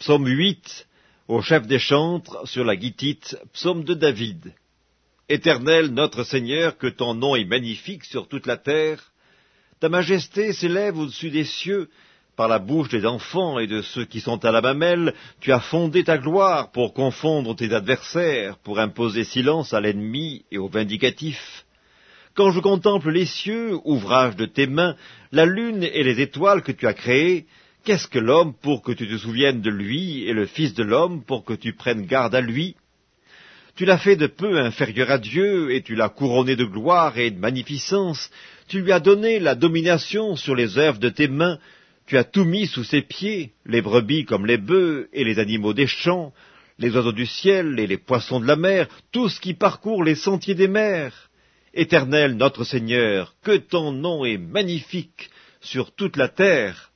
Psaume 8, au chef des chantres, sur la guitite, psaume de David. Éternel notre Seigneur, que ton nom est magnifique sur toute la terre, ta majesté s'élève au-dessus des cieux, par la bouche des enfants et de ceux qui sont à la mamelle, tu as fondé ta gloire pour confondre tes adversaires, pour imposer silence à l'ennemi et au vindicatif. Quand je contemple les cieux, ouvrage de tes mains, la lune et les étoiles que tu as créées, qu'est-ce que l'homme pour que tu te souviennes de lui, et le Fils de l'homme pour que tu prennes garde à lui? Tu l'as fait de peu inférieur à Dieu, et tu l'as couronné de gloire et de magnificence, tu lui as donné la domination sur les œuvres de tes mains, tu as tout mis sous ses pieds, les brebis comme les bœufs, et les animaux des champs, les oiseaux du ciel et les poissons de la mer, tout ce qui parcourt les sentiers des mers. Éternel notre Seigneur, que ton nom est magnifique sur toute la terre.